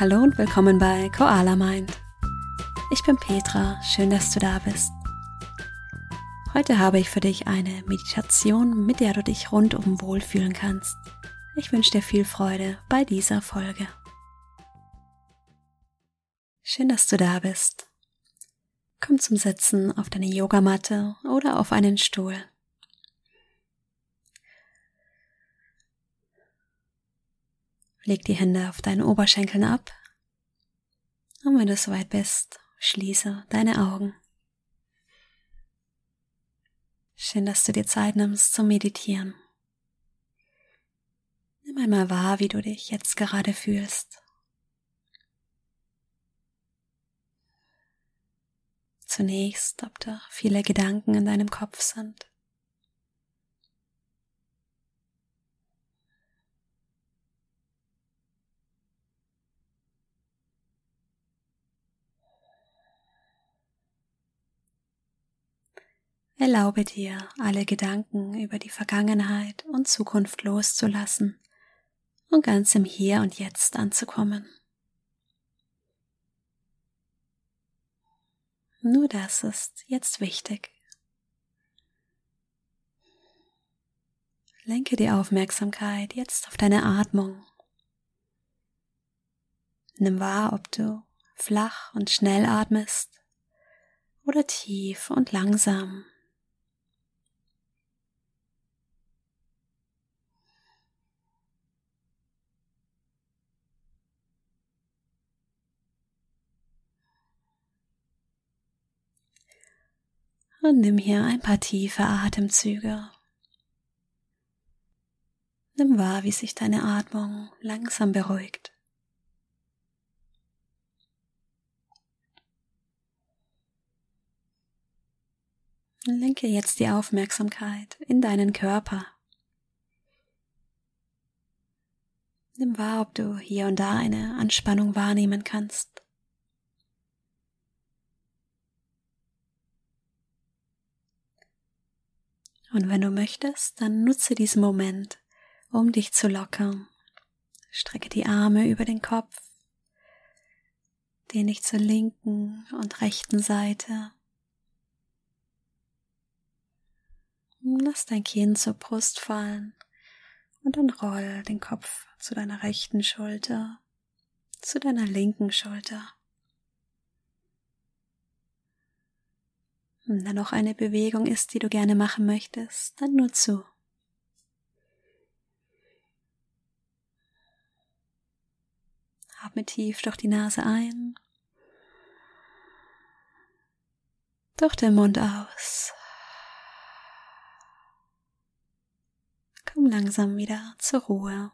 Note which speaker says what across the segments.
Speaker 1: Hallo und willkommen bei Koala Mind. Ich bin Petra, schön, dass du da bist. Heute habe ich für dich eine Meditation, mit der du dich rundum wohlfühlen kannst. Ich wünsche dir viel Freude bei dieser Folge. Schön, dass du da bist. Komm zum Sitzen auf deine Yogamatte oder auf einen Stuhl. Leg die Hände auf deinen Oberschenkeln ab. Und wenn du soweit bist, schließe deine Augen. Schön, dass du dir Zeit nimmst zum Meditieren. Nimm einmal wahr, wie du dich jetzt gerade fühlst. Zunächst, ob da viele Gedanken in deinem Kopf sind. Erlaube dir, alle Gedanken über die Vergangenheit und Zukunft loszulassen und ganz im Hier und Jetzt anzukommen. Nur das ist jetzt wichtig. Lenke die Aufmerksamkeit jetzt auf deine Atmung. Nimm wahr, ob du flach und schnell atmest oder tief und langsam. Und nimm hier ein paar tiefe Atemzüge. Nimm wahr, wie sich deine Atmung langsam beruhigt. Lenke jetzt die Aufmerksamkeit in deinen Körper. Nimm wahr, ob du hier und da eine Anspannung wahrnehmen kannst. Und wenn du möchtest, dann nutze diesen Moment, um dich zu lockern. Strecke die Arme über den Kopf, dehn dich zur linken und rechten Seite. Lass dein Kinn zur Brust fallen und dann roll den Kopf zu deiner rechten Schulter, zu deiner linken Schulter. Wenn da noch eine Bewegung ist, die du gerne machen möchtest, dann nur zu. Atme tief durch die Nase ein, durch den Mund aus. Komm langsam wieder zur Ruhe.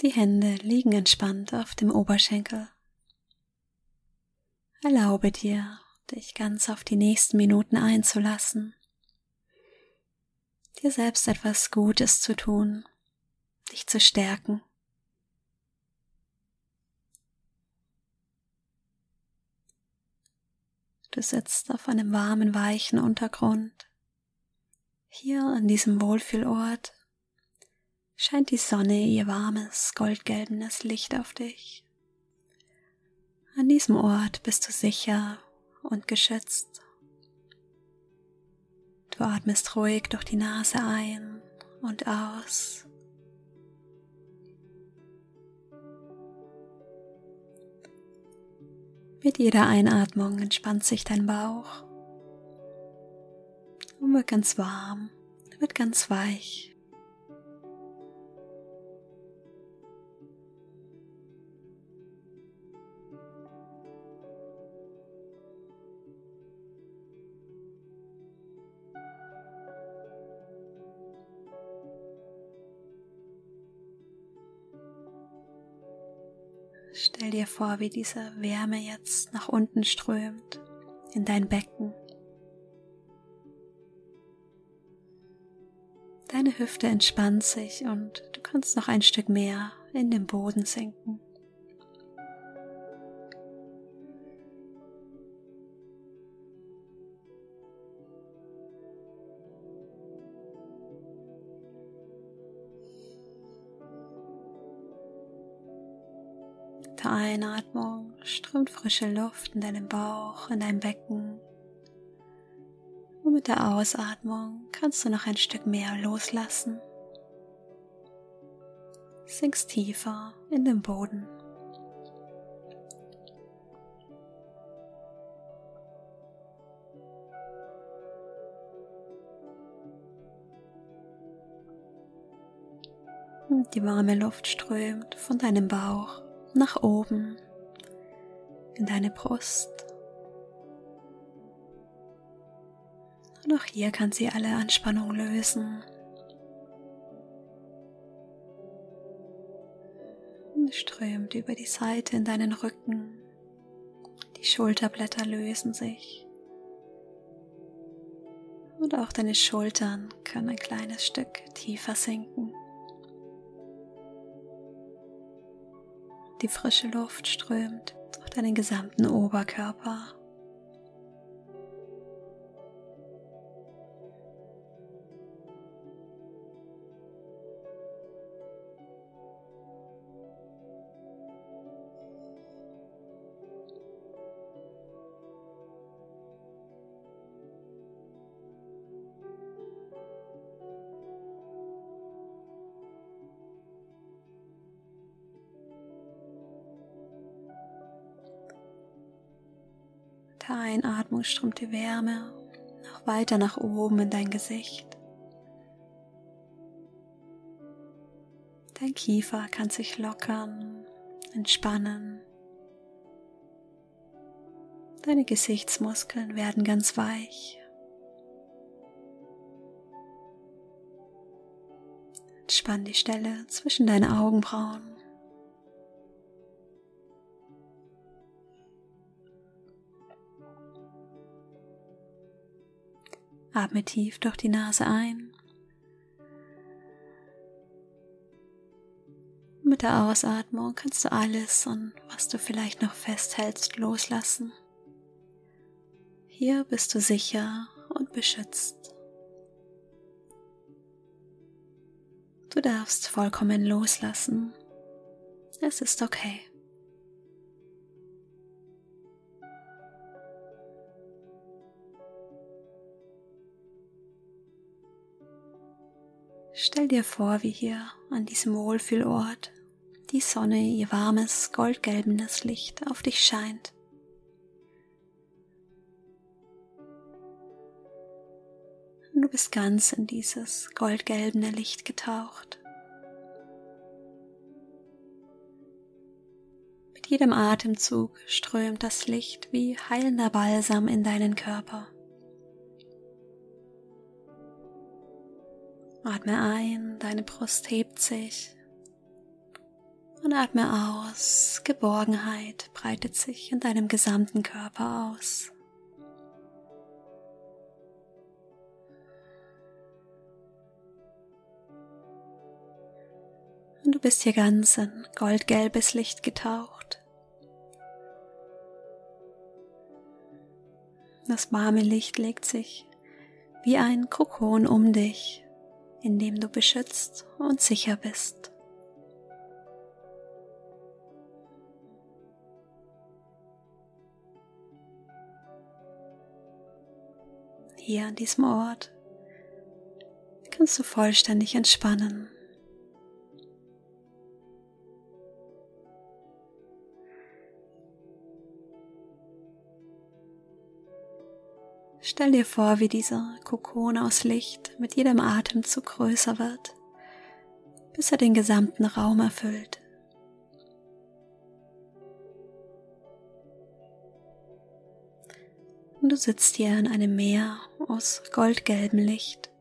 Speaker 1: Die Hände liegen entspannt auf dem Oberschenkel. Erlaube dir, dich ganz auf die nächsten Minuten einzulassen, dir selbst etwas Gutes zu tun, dich zu stärken. Du sitzt auf einem warmen, weichen Untergrund. Hier an diesem Wohlfühlort scheint die Sonne ihr warmes, goldgelbenes Licht auf dich. An diesem Ort bist du sicher und geschützt. Du atmest ruhig durch die Nase ein und aus. Mit jeder Einatmung entspannt sich dein Bauch und wird ganz warm, wird ganz weich. Stell dir vor, wie diese Wärme jetzt nach unten strömt in dein Becken. Deine Hüfte entspannt sich und du kannst noch ein Stück mehr in den Boden sinken. Der Einatmung strömt frische Luft in deinem Bauch, in dein Becken. Und mit der Ausatmung kannst du noch ein Stück mehr loslassen. Sinkst tiefer in den Boden. Die warme Luft strömt von deinem Bauch nach oben in deine Brust. Und auch hier kann sie alle Anspannung lösen. Und strömt über die Seite in deinen Rücken. Die Schulterblätter lösen sich. Und auch deine Schultern können ein kleines Stück tiefer sinken. Die frische Luft strömt durch deinen gesamten Oberkörper. Der Einatmung strömt die Wärme noch weiter nach oben in dein Gesicht. Dein Kiefer kann sich lockern, entspannen. Deine Gesichtsmuskeln werden ganz weich. Entspann die Stelle zwischen deinen Augenbrauen. Atme tief durch die Nase ein. Mit der Ausatmung kannst du alles und was du vielleicht noch festhältst loslassen. Hier bist du sicher und beschützt. Du darfst vollkommen loslassen. Es ist okay. Stell dir vor, wie hier an diesem Wohlfühlort die Sonne ihr warmes, goldgelbenes Licht auf dich scheint. Du bist ganz in dieses goldgelbene Licht getaucht. Mit jedem Atemzug strömt das Licht wie heilender Balsam in deinen Körper. Atme ein, deine Brust hebt sich. Und atme aus, Geborgenheit breitet sich in deinem gesamten Körper aus. Und du bist hier ganz in goldgelbes Licht getaucht. Das warme Licht legt sich wie ein Kokon um dich in dem du beschützt und sicher bist. Hier an diesem Ort kannst du vollständig entspannen. Stell dir vor, wie dieser Kokon aus Licht mit jedem Atemzug größer wird, bis er den gesamten Raum erfüllt. Und du sitzt hier in einem Meer aus goldgelbem Licht.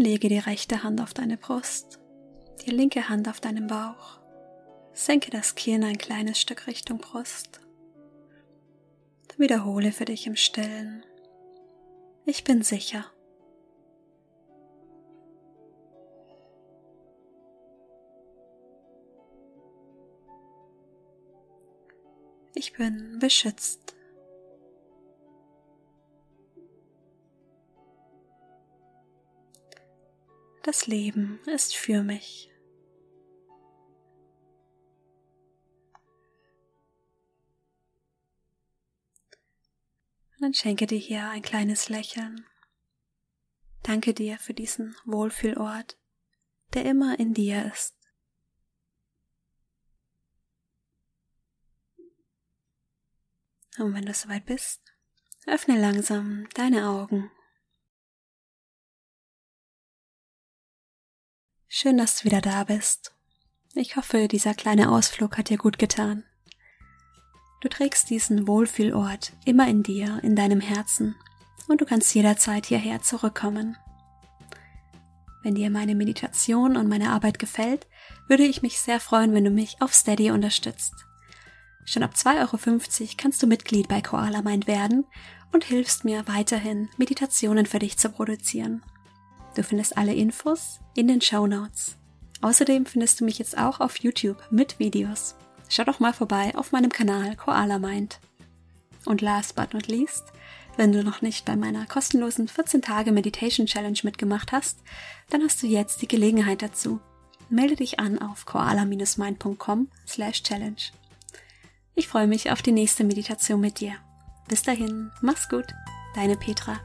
Speaker 1: lege die rechte Hand auf deine Brust, die linke Hand auf deinen Bauch. Senke das Kinn ein kleines Stück Richtung Brust. Dann wiederhole für dich im Stillen. Ich bin sicher. Ich bin beschützt. Leben ist für mich. Und dann schenke dir hier ein kleines Lächeln. Danke dir für diesen Wohlfühlort, der immer in dir ist. Und wenn du soweit bist, öffne langsam deine Augen. Schön, dass du wieder da bist. Ich hoffe, dieser kleine Ausflug hat dir gut getan. Du trägst diesen Wohlfühlort immer in dir, in deinem Herzen, und du kannst jederzeit hierher zurückkommen. Wenn dir meine Meditation und meine Arbeit gefällt, würde ich mich sehr freuen, wenn du mich auf Steady unterstützt. Schon ab 2,50 Euro kannst du Mitglied bei Koala Mind werden und hilfst mir weiterhin, Meditationen für dich zu produzieren. Du findest alle Infos in den Show Notes. Außerdem findest du mich jetzt auch auf YouTube mit Videos. Schau doch mal vorbei auf meinem Kanal Koala Mind. Und last but not least, wenn du noch nicht bei meiner kostenlosen 14 Tage Meditation Challenge mitgemacht hast, dann hast du jetzt die Gelegenheit dazu. Melde dich an auf koala-mind.com slash challenge. Ich freue mich auf die nächste Meditation mit dir. Bis dahin, mach's gut, deine Petra.